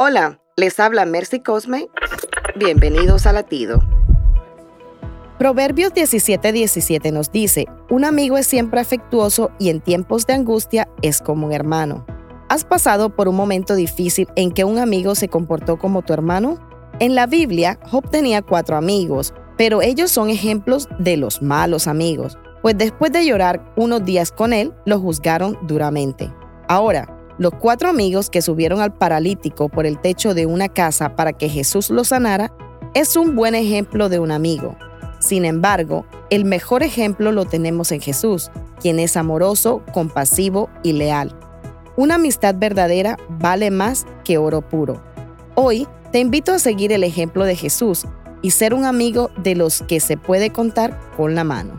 Hola, les habla Mercy Cosme. Bienvenidos a Latido. Proverbios 17:17 nos dice, un amigo es siempre afectuoso y en tiempos de angustia es como un hermano. ¿Has pasado por un momento difícil en que un amigo se comportó como tu hermano? En la Biblia, Job tenía cuatro amigos, pero ellos son ejemplos de los malos amigos, pues después de llorar unos días con él, lo juzgaron duramente. Ahora, los cuatro amigos que subieron al paralítico por el techo de una casa para que Jesús lo sanara es un buen ejemplo de un amigo. Sin embargo, el mejor ejemplo lo tenemos en Jesús, quien es amoroso, compasivo y leal. Una amistad verdadera vale más que oro puro. Hoy te invito a seguir el ejemplo de Jesús y ser un amigo de los que se puede contar con la mano.